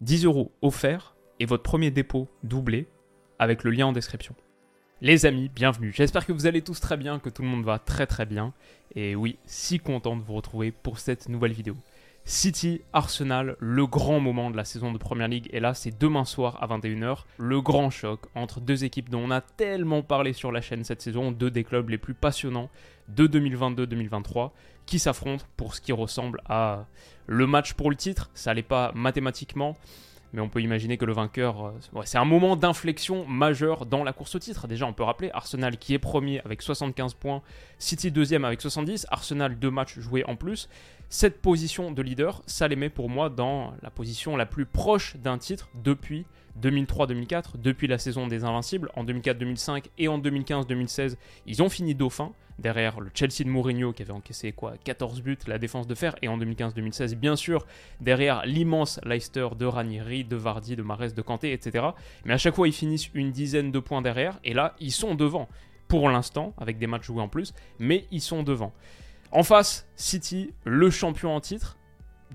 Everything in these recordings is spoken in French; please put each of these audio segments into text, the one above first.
10 euros offerts et votre premier dépôt doublé avec le lien en description. Les amis, bienvenue. J'espère que vous allez tous très bien, que tout le monde va très très bien. Et oui, si content de vous retrouver pour cette nouvelle vidéo. City, Arsenal, le grand moment de la saison de Première League. Et là, c'est demain soir à 21h. Le grand choc entre deux équipes dont on a tellement parlé sur la chaîne cette saison. Deux des clubs les plus passionnants de 2022-2023 qui s'affrontent pour ce qui ressemble à le match pour le titre. Ça n'allait pas mathématiquement mais on peut imaginer que le vainqueur, euh, c'est un moment d'inflexion majeur dans la course au titre. Déjà, on peut rappeler Arsenal qui est premier avec 75 points, City deuxième avec 70, Arsenal deux matchs joués en plus. Cette position de leader, ça les met pour moi dans la position la plus proche d'un titre depuis 2003-2004, depuis la saison des Invincibles. En 2004-2005 et en 2015-2016, ils ont fini dauphin derrière le Chelsea de Mourinho qui avait encaissé quoi 14 buts, la défense de fer, et en 2015-2016, bien sûr, derrière l'immense Leicester de Ranieri, de Vardy, de Mares, de Kanté, etc. Mais à chaque fois, ils finissent une dizaine de points derrière, et là, ils sont devant. Pour l'instant, avec des matchs joués en plus, mais ils sont devant. En face, City, le champion en titre,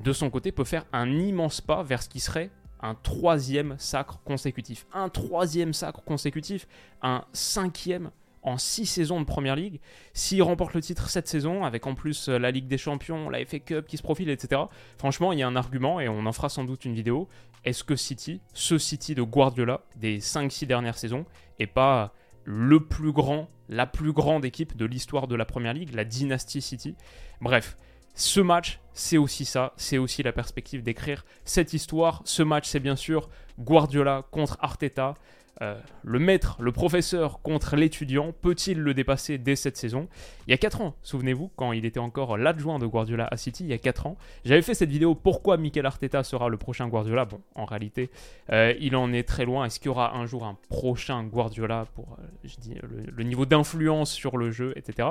de son côté, peut faire un immense pas vers ce qui serait un troisième sacre consécutif. Un troisième sacre consécutif, un cinquième en six saisons de Première Ligue. S'il remporte le titre cette saison, avec en plus euh, la Ligue des Champions, la FA Cup qui se profile, etc., franchement, il y a un argument, et on en fera sans doute une vidéo. Est-ce que City, ce City de Guardiola des 5-6 dernières saisons, est pas le plus grand, la plus grande équipe de l'histoire de la Première Ligue, la dynastie City? Bref, ce match, c'est aussi ça, c'est aussi la perspective d'écrire cette histoire. Ce match, c'est bien sûr Guardiola contre Arteta. Euh, le maître, le professeur contre l'étudiant, peut-il le dépasser dès cette saison? Il y a 4 ans, souvenez-vous, quand il était encore l'adjoint de Guardiola à City, il y a 4 ans, j'avais fait cette vidéo pourquoi Mikel Arteta sera le prochain Guardiola? Bon, en réalité, euh, il en est très loin. Est-ce qu'il y aura un jour un prochain Guardiola pour euh, le niveau d'influence sur le jeu, etc.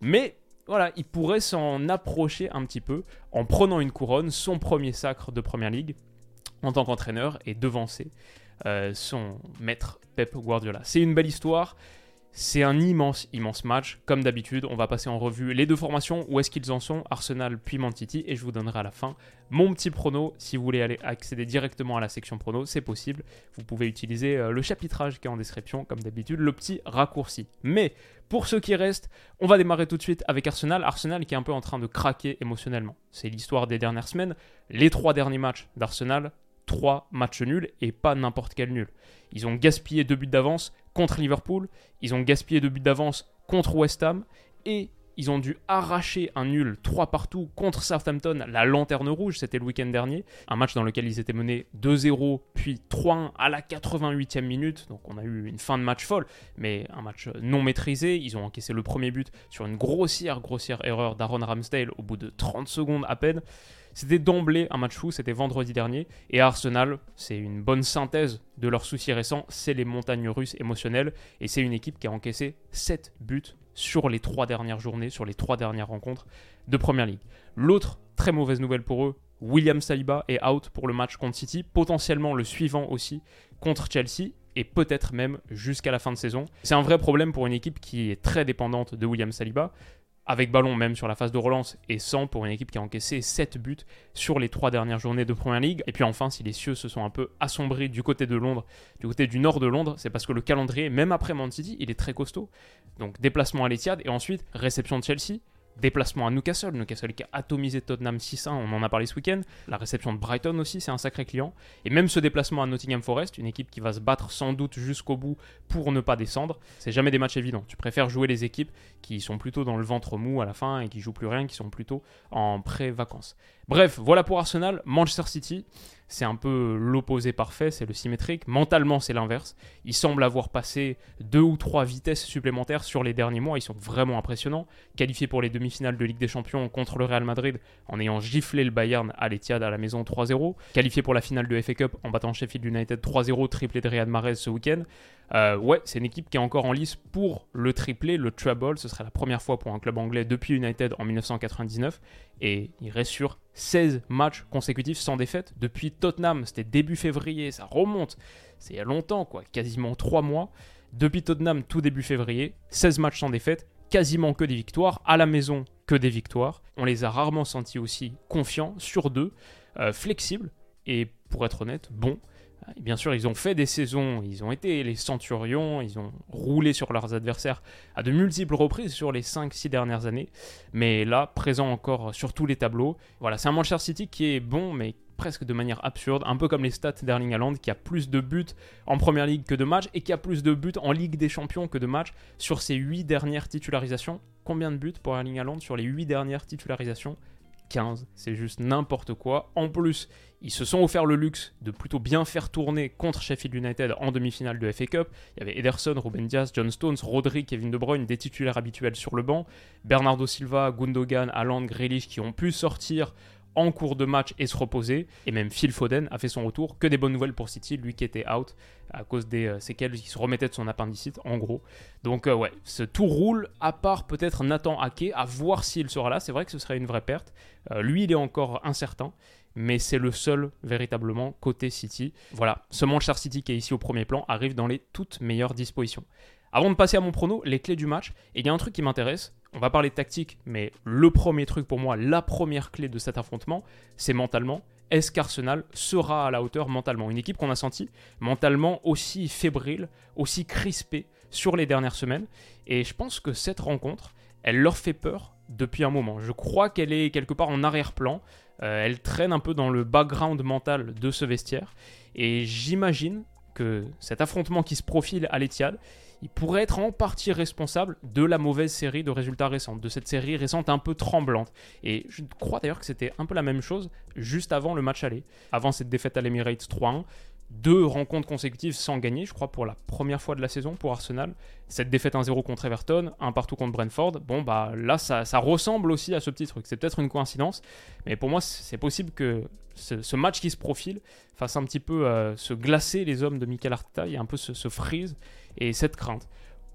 Mais voilà, il pourrait s'en approcher un petit peu en prenant une couronne, son premier sacre de Première Ligue en tant qu'entraîneur et devancer euh, son maître Pep Guardiola. C'est une belle histoire. C'est un immense, immense match. Comme d'habitude, on va passer en revue les deux formations, où est-ce qu'ils en sont, Arsenal puis Man et je vous donnerai à la fin mon petit prono. Si vous voulez aller accéder directement à la section prono, c'est possible. Vous pouvez utiliser euh, le chapitrage qui est en description, comme d'habitude, le petit raccourci. Mais pour ceux qui restent, on va démarrer tout de suite avec Arsenal. Arsenal qui est un peu en train de craquer émotionnellement. C'est l'histoire des dernières semaines. Les trois derniers matchs d'Arsenal, trois matchs nuls et pas n'importe quel nul. Ils ont gaspillé deux buts d'avance contre Liverpool, ils ont gaspillé deux buts d'avance contre West Ham. Et ils ont dû arracher un nul 3 partout contre Southampton, la lanterne rouge, c'était le week-end dernier. Un match dans lequel ils étaient menés 2-0, puis 3-1 à la 88e minute. Donc on a eu une fin de match folle, mais un match non maîtrisé. Ils ont encaissé le premier but sur une grossière, grossière erreur d'Aaron Ramsdale au bout de 30 secondes à peine. C'était d'emblée un match fou, c'était vendredi dernier. Et Arsenal, c'est une bonne synthèse de leurs soucis récents, c'est les montagnes russes émotionnelles. Et c'est une équipe qui a encaissé 7 buts sur les 3 dernières journées, sur les 3 dernières rencontres de Première Ligue. L'autre très mauvaise nouvelle pour eux, William Saliba est out pour le match contre City, potentiellement le suivant aussi contre Chelsea et peut-être même jusqu'à la fin de saison. C'est un vrai problème pour une équipe qui est très dépendante de William Saliba avec ballon même sur la phase de relance et sans pour une équipe qui a encaissé 7 buts sur les 3 dernières journées de Première Ligue. Et puis enfin, si les cieux se sont un peu assombris du côté de Londres, du côté du nord de Londres, c'est parce que le calendrier, même après Man City, il est très costaud. Donc déplacement à l'Etihad et ensuite réception de Chelsea, Déplacement à Newcastle, Newcastle qui a atomisé Tottenham 6-1, on en a parlé ce week-end. La réception de Brighton aussi, c'est un sacré client. Et même ce déplacement à Nottingham Forest, une équipe qui va se battre sans doute jusqu'au bout pour ne pas descendre, c'est jamais des matchs évidents. Tu préfères jouer les équipes qui sont plutôt dans le ventre mou à la fin et qui jouent plus rien, qui sont plutôt en pré-vacances. Bref, voilà pour Arsenal. Manchester City, c'est un peu l'opposé parfait, c'est le symétrique. Mentalement, c'est l'inverse. Ils semblent avoir passé deux ou trois vitesses supplémentaires sur les derniers mois. Ils sont vraiment impressionnants. Qualifiés pour les demi-finales de Ligue des Champions contre le Real Madrid en ayant giflé le Bayern à l'Etihad à la maison 3-0. Qualifiés pour la finale de FA Cup en battant Sheffield United 3-0, triplé de Riyad Mahrez ce week-end. Euh, ouais, c'est une équipe qui est encore en lice pour le triplé, le treble. Ce serait la première fois pour un club anglais depuis United en 1999. Et il reste sur 16 matchs consécutifs sans défaite. Depuis Tottenham, c'était début février, ça remonte. C'est il y a longtemps, quoi, quasiment 3 mois. Depuis Tottenham, tout début février, 16 matchs sans défaite, quasiment que des victoires. À la maison, que des victoires. On les a rarement sentis aussi confiants, sur deux, euh, flexibles et, pour être honnête, bons bien sûr, ils ont fait des saisons, ils ont été les centurions, ils ont roulé sur leurs adversaires à de multiples reprises sur les 5-6 dernières années. Mais là, présent encore sur tous les tableaux. Voilà, c'est un Manchester City qui est bon, mais presque de manière absurde, un peu comme les stats d'Erling Haaland qui a plus de buts en première ligue que de matchs et qui a plus de buts en Ligue des Champions que de matchs sur ses 8 dernières titularisations. Combien de buts pour Erling Haaland sur les 8 dernières titularisations? 15. C'est juste n'importe quoi. En plus, ils se sont offert le luxe de plutôt bien faire tourner contre Sheffield United en demi-finale de FA Cup. Il y avait Ederson, Ruben Diaz, John Stones, Rodri, Kevin De Bruyne, des titulaires habituels sur le banc. Bernardo Silva, Gundogan, Haaland, Grealish qui ont pu sortir en cours de match et se reposer. Et même Phil Foden a fait son retour. Que des bonnes nouvelles pour City, lui qui était out à cause des euh, séquelles qui se remettait de son appendicite, en gros. Donc euh, ouais, ce tout roule, à part peut-être Nathan Ake, à voir s'il sera là. C'est vrai que ce serait une vraie perte. Euh, lui, il est encore incertain. Mais c'est le seul véritablement côté City. Voilà, ce Manchester City qui est ici au premier plan arrive dans les toutes meilleures dispositions. Avant de passer à mon prono, les clés du match, il y a un truc qui m'intéresse. On va parler de tactique, mais le premier truc pour moi, la première clé de cet affrontement, c'est mentalement. Est-ce qu'Arsenal sera à la hauteur mentalement? Une équipe qu'on a senti mentalement aussi fébrile, aussi crispée sur les dernières semaines. Et je pense que cette rencontre, elle leur fait peur depuis un moment. Je crois qu'elle est quelque part en arrière-plan. Euh, elle traîne un peu dans le background mental de ce vestiaire. Et j'imagine que cet affrontement qui se profile à l'Etihad, il pourrait être en partie responsable de la mauvaise série de résultats récents, de cette série récente un peu tremblante. Et je crois d'ailleurs que c'était un peu la même chose juste avant le match aller, avant cette défaite à l'Emirates 3-1 deux rencontres consécutives sans gagner, je crois, pour la première fois de la saison pour Arsenal. Cette défaite 1-0 contre Everton, un partout contre Brentford. Bon, bah là, ça, ressemble aussi à ce petit truc. C'est peut-être une coïncidence, mais pour moi, c'est possible que ce, match qui se profile fasse un petit peu euh, se glacer les hommes de Mikel Arteta et un peu se, se freeze et cette crainte.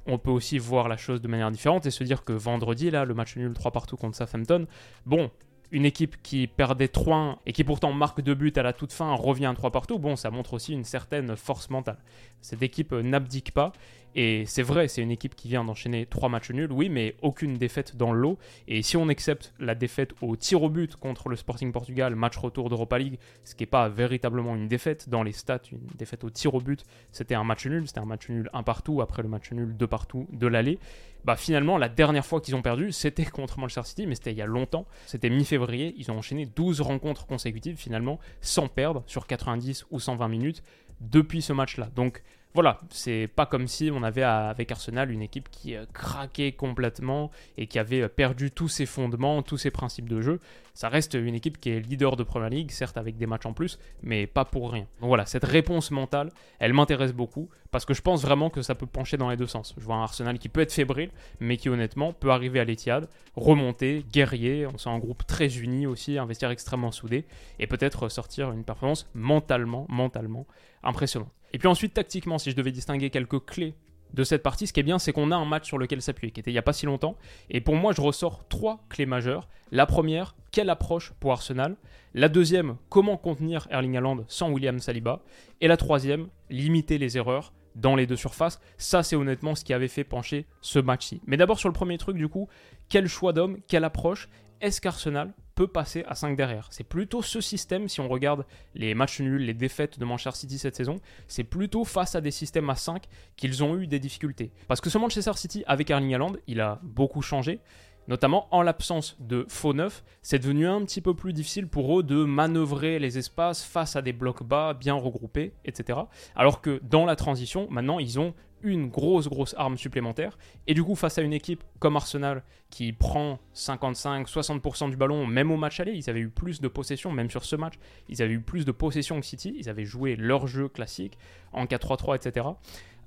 On peut aussi voir la chose de manière différente et se dire que vendredi, là, le match nul 3 partout contre Southampton, bon, une équipe qui perdait 3-1 et qui pourtant marque deux buts à la toute fin revient à 3 partout, bon, ça montre aussi une certaine force mentale. Cette équipe n'abdique pas et c'est vrai, c'est une équipe qui vient d'enchaîner trois matchs nuls, oui, mais aucune défaite dans le lot. Et si on accepte la défaite au tir au but contre le Sporting Portugal, match retour d'Europa League, ce qui n'est pas véritablement une défaite dans les stats, une défaite au tir au but, c'était un match nul, c'était un match nul un partout après le match nul deux partout de l'aller. Bah finalement, la dernière fois qu'ils ont perdu, c'était contre Manchester City, mais c'était il y a longtemps, c'était mi-février, ils ont enchaîné 12 rencontres consécutives finalement, sans perdre sur 90 ou 120 minutes depuis ce match-là. Donc voilà, c'est pas comme si on avait avec Arsenal une équipe qui euh, craquait complètement et qui avait euh, perdu tous ses fondements, tous ses principes de jeu. Ça reste une équipe qui est leader de Premier League, certes avec des matchs en plus, mais pas pour rien. Donc voilà, cette réponse mentale, elle m'intéresse beaucoup parce que je pense vraiment que ça peut pencher dans les deux sens. Je vois un Arsenal qui peut être fébrile, mais qui honnêtement peut arriver à l'Etihad, remonter, guerrier. On sent un groupe très uni aussi, un vestiaire extrêmement soudé et peut-être sortir une performance mentalement, mentalement impressionnante. Et puis ensuite, tactiquement, si je devais distinguer quelques clés de cette partie, ce qui est bien, c'est qu'on a un match sur lequel s'appuyer, qui était il n'y a pas si longtemps. Et pour moi, je ressors trois clés majeures. La première, quelle approche pour Arsenal? La deuxième, comment contenir Erling Haaland sans William Saliba? Et la troisième, limiter les erreurs dans les deux surfaces. Ça, c'est honnêtement ce qui avait fait pencher ce match-ci. Mais d'abord, sur le premier truc, du coup, quel choix d'homme, quelle approche? Est-ce qu'Arsenal peut passer à 5 derrière? C'est plutôt ce système, si on regarde les matchs nuls, les défaites de Manchester City cette saison, c'est plutôt face à des systèmes à 5 qu'ils ont eu des difficultés. Parce que ce Manchester City, avec Erling Haaland, il a beaucoup changé, Notamment en l'absence de faux neuf, c'est devenu un petit peu plus difficile pour eux de manœuvrer les espaces face à des blocs bas bien regroupés, etc. Alors que dans la transition, maintenant, ils ont une grosse, grosse arme supplémentaire. Et du coup, face à une équipe comme Arsenal qui prend 55-60% du ballon, même au match aller, ils avaient eu plus de possession, même sur ce match, ils avaient eu plus de possession que City, ils avaient joué leur jeu classique en 4-3-3, etc.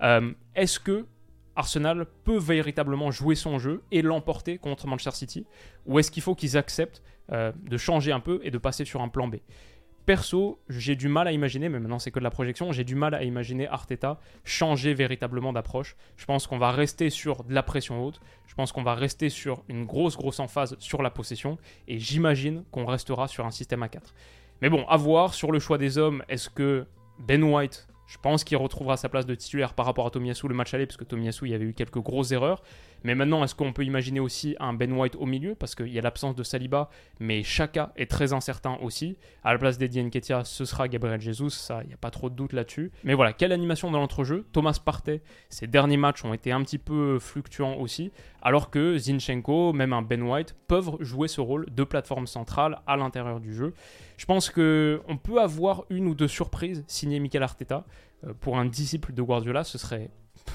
Euh, est-ce que Arsenal peut véritablement jouer son jeu et l'emporter contre Manchester City Ou est-ce qu'il faut qu'ils acceptent euh, de changer un peu et de passer sur un plan B? Perso, j'ai du mal à imaginer, mais maintenant c'est que de la projection, j'ai du mal à imaginer Arteta changer véritablement d'approche. Je pense qu'on va rester sur de la pression haute, je pense qu'on va rester sur une grosse grosse emphase sur la possession, et j'imagine qu'on restera sur un système à 4. Mais bon, à voir sur le choix des hommes, est-ce que Ben White je pense qu'il retrouvera sa place de titulaire par rapport à Tomiyasu le match aller, parce que Tomiyasu, il y avait eu quelques grosses erreurs. Mais maintenant, est-ce qu'on peut imaginer aussi un Ben White au milieu? Parce qu'il y a l'absence de Saliba, mais Chaka est très incertain aussi. À la place d'Eddie Nketiah, ce sera Gabriel Jesus, ça, il n'y a pas trop de doute là-dessus. Mais voilà, quelle animation dans l'entrejeu? Thomas Partey, ses derniers matchs ont été un petit peu fluctuants aussi, alors que Zinchenko, même un Ben White, peuvent jouer ce rôle de plateforme centrale à l'intérieur du jeu. Je pense qu'on peut avoir une ou deux surprises signées Mikel Arteta. Euh, pour un disciple de Guardiola, ce serait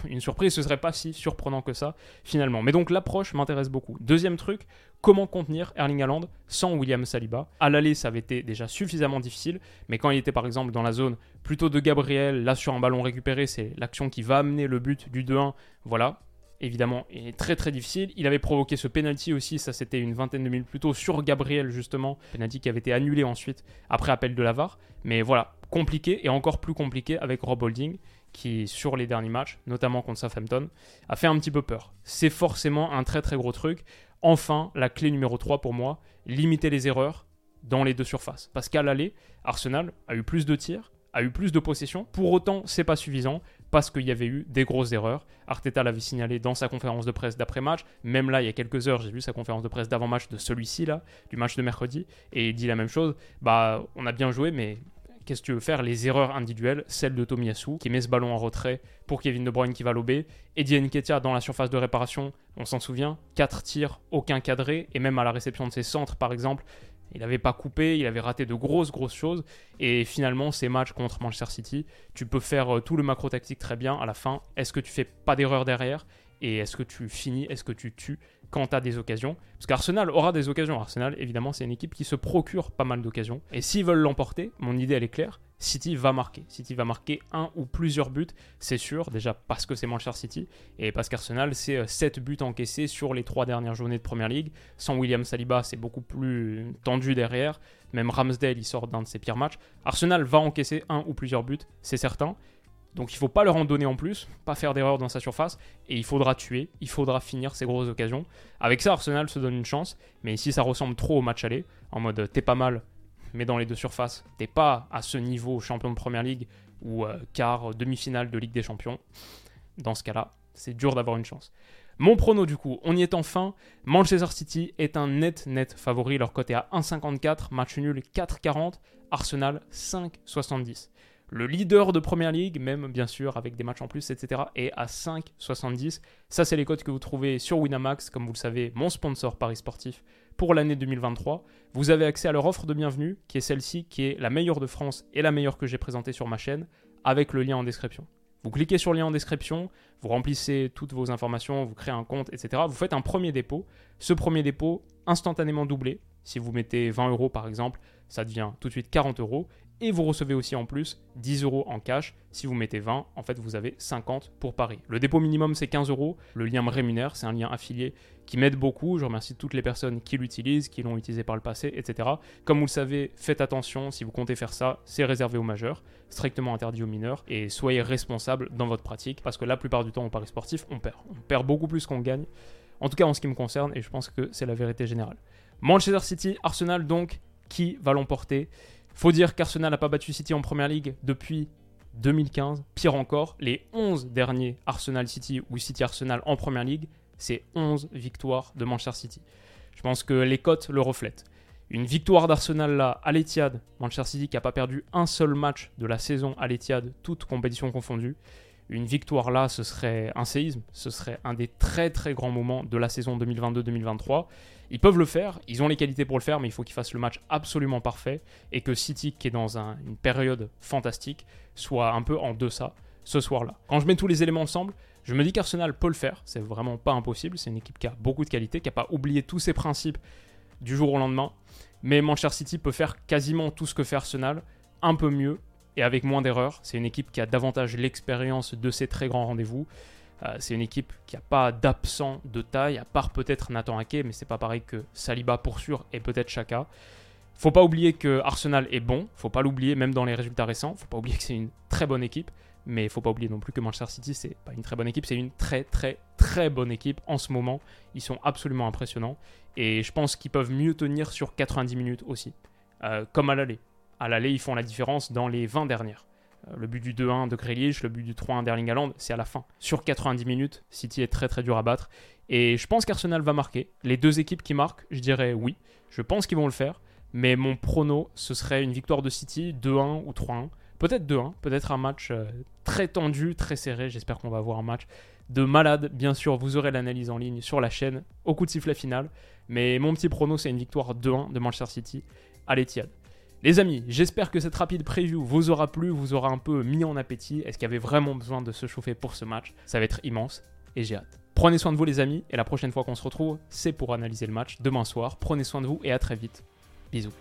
une surprise, ce serait pas si surprenant que ça finalement. Mais donc l'approche m'intéresse beaucoup. Deuxième truc, comment contenir Erling Haaland sans William Saliba? À l'aller, ça avait été déjà suffisamment difficile, mais quand il était par exemple dans la zone plutôt de Gabriel, là sur un ballon récupéré, c'est l'action qui va amener le but du 2-1. Voilà, évidemment, est très très difficile. Il avait provoqué ce penalty aussi, ça c'était une vingtaine de minutes plus tôt sur Gabriel justement, penalty qui avait été annulé ensuite après appel de la VAR. Mais voilà, compliqué et encore plus compliqué avec Rob Holding qui sur les derniers matchs, notamment contre Southampton, a fait un petit peu peur. C'est forcément un très très gros truc. Enfin, la clé numéro 3 pour moi, limiter les erreurs dans les deux surfaces. Parce qu'à l'aller, Arsenal a eu plus de tirs, a eu plus de possession. Pour autant, c'est pas suffisant parce qu'il y avait eu des grosses erreurs. Arteta l'avait signalé dans sa conférence de presse d'après-match. Même là, il y a quelques heures, j'ai vu sa conférence de presse d'avant-match de celui-ci, là, du match de mercredi, et il dit la même chose. Bah, on a bien joué, mais qu'est-ce que tu veux faire? Les erreurs individuelles, celle de Tomiyasu, qui met ce ballon en retrait pour Kevin De Bruyne qui va lober. Eddie Nketiah dans la surface de réparation, on s'en souvient, 4 tirs, aucun cadré, et même à la réception de ses centres, par exemple, il n'avait pas coupé, il avait raté de grosses, grosses choses. Et finalement, ces matchs contre Manchester City, tu peux faire euh, tout le macro tactique très bien. À la fin, est-ce que tu fais pas d'erreur derrière? Et est-ce que tu finis? Est-ce que tu tues? Quand tu as des occasions Parce qu'Arsenal aura des occasions. Arsenal, évidemment, c'est une équipe qui se procure pas mal d'occasions. Et s'ils veulent l'emporter, mon idée, elle est claire. City va marquer. City va marquer un ou plusieurs buts, c'est sûr, déjà parce que c'est Manchester City, et parce qu'Arsenal, c'est 7 euh, buts encaissés sur les 3 dernières journées de Première League. Sans William Saliba, c'est beaucoup plus tendu derrière. Même Ramsdale, il sort d'un de ses pires matchs. Arsenal va encaisser un ou plusieurs buts, c'est certain. Donc il ne faut pas leur en donner en plus, pas faire d'erreur dans sa surface, et il faudra tuer, il faudra finir ses grosses occasions. Avec ça, Arsenal se donne une chance, mais si ça ressemble trop au match aller, en mode t'es pas mal, mais dans les deux surfaces, t'es pas à ce niveau champion de Première Ligue ou euh, quart, demi-finale de Ligue des Champions. Dans ce cas-là, c'est dur d'avoir une chance. Mon prono du coup, on y est enfin. Manchester City est un net net favori, leur cote est à 1,54, match nul 4,40, Arsenal 5,70. Le leader de Première Ligue, même bien sûr avec des matchs en plus, etc., est à 5,70. Ça, c'est les cotes que vous trouvez sur Winamax, comme vous le savez, mon sponsor Paris Sportif pour l'année 2023. Vous avez accès à leur offre de bienvenue, qui est celle-ci, qui est la meilleure de France et la meilleure que j'ai présentée sur ma chaîne, avec le lien en description. Vous cliquez sur le lien en description, vous remplissez toutes vos informations, vous créez un compte, etc. Vous faites un premier dépôt. Ce premier dépôt, instantanément doublé. Si vous mettez 20 euros par exemple, ça devient tout de suite 40 euros. Et vous recevez aussi en plus 10 euros en cash. Si vous mettez 20, en fait, vous avez 50 pour Paris. Le dépôt minimum, c'est 15 euros. Le lien me rémunère, c'est un lien affilié qui m'aide beaucoup. Je remercie toutes les personnes qui l'utilisent, qui l'ont utilisé par le passé, etc. Comme vous le savez, faites attention. Si vous comptez faire ça, c'est réservé aux majeurs, strictement interdit aux mineurs. Et soyez responsable dans votre pratique parce que la plupart du temps, au Paris sportif, on perd. On perd beaucoup plus qu'on gagne. En tout cas, en ce qui me concerne, et je pense que c'est la vérité générale. Manchester City, Arsenal, donc, qui va l'emporter? Faut dire qu'Arsenal n'a pas battu City en Première Ligue depuis 2015. Pire encore, les 11 derniers Arsenal City ou City Arsenal en Première Ligue, c'est 11 victoires de Manchester City. Je pense que les cotes le reflètent. Une victoire d'Arsenal là à l'Etihad, Manchester City qui n'a pas perdu un seul match de la saison à l'Etihad, toutes compétitions confondues. Une victoire là, ce serait un séisme, ce serait un des très très grands moments de la saison 2022-2023. Ils peuvent le faire, ils ont les qualités pour le faire, mais il faut qu'ils fassent le match absolument parfait et que City, qui est dans une période fantastique, soit un peu en deçà ce soir-là. Quand je mets tous les éléments ensemble, je me dis qu'Arsenal peut le faire, c'est vraiment pas impossible, c'est une équipe qui a beaucoup de qualités, qui n'a pas oublié tous ses principes du jour au lendemain, mais Manchester City peut faire quasiment tout ce que fait Arsenal, un peu mieux et avec moins d'erreurs. C'est une équipe qui a davantage l'expérience de ces très grands rendez-vous. Euh, c'est une équipe qui n'a pas d'absent de taille, à part peut-être Nathan Ake, mais c'est pas pareil que Saliba pour sûr et peut-être Chaka. Faut pas oublier que Arsenal est bon, faut pas l'oublier même dans les résultats récents, faut pas oublier que c'est une très bonne équipe, mais faut pas oublier non plus que Manchester City c'est pas une très bonne équipe, c'est une très très très bonne équipe en ce moment. Ils sont absolument impressionnants et je pense qu'ils peuvent mieux tenir sur 90 minutes aussi, euh, comme à l'aller. À l'aller, ils font la différence dans les 20 dernières. Euh, le but du 2-1 de Grealish, le but du 3-1 d'Erling Haaland, c'est à la fin. Sur 90 minutes, City est très très dur à battre. Et je pense qu'Arsenal va marquer. Les deux équipes qui marquent, je dirais oui. Je pense qu'ils vont le faire. Mais mon prono, ce serait une victoire de City, 2-1 ou 3-1. Peut-être 2-1, peut-être un match euh, très tendu, très serré. J'espère qu'on va avoir un match de malade. Bien sûr, vous aurez l'analyse en ligne sur la chaîne au coup de sifflet final. Mais mon petit prono, c'est une victoire 2-1 de Manchester City à l'Etihad. Les amis, j'espère que cette rapide preview vous aura plu, vous aura un peu mis en appétit. Est-ce qu'il y avait vraiment besoin de se chauffer pour ce match? Ça va être immense et j'ai hâte. Prenez soin de vous les amis et la prochaine fois qu'on se retrouve, c'est pour analyser le match demain soir. Prenez soin de vous et à très vite. Bisous.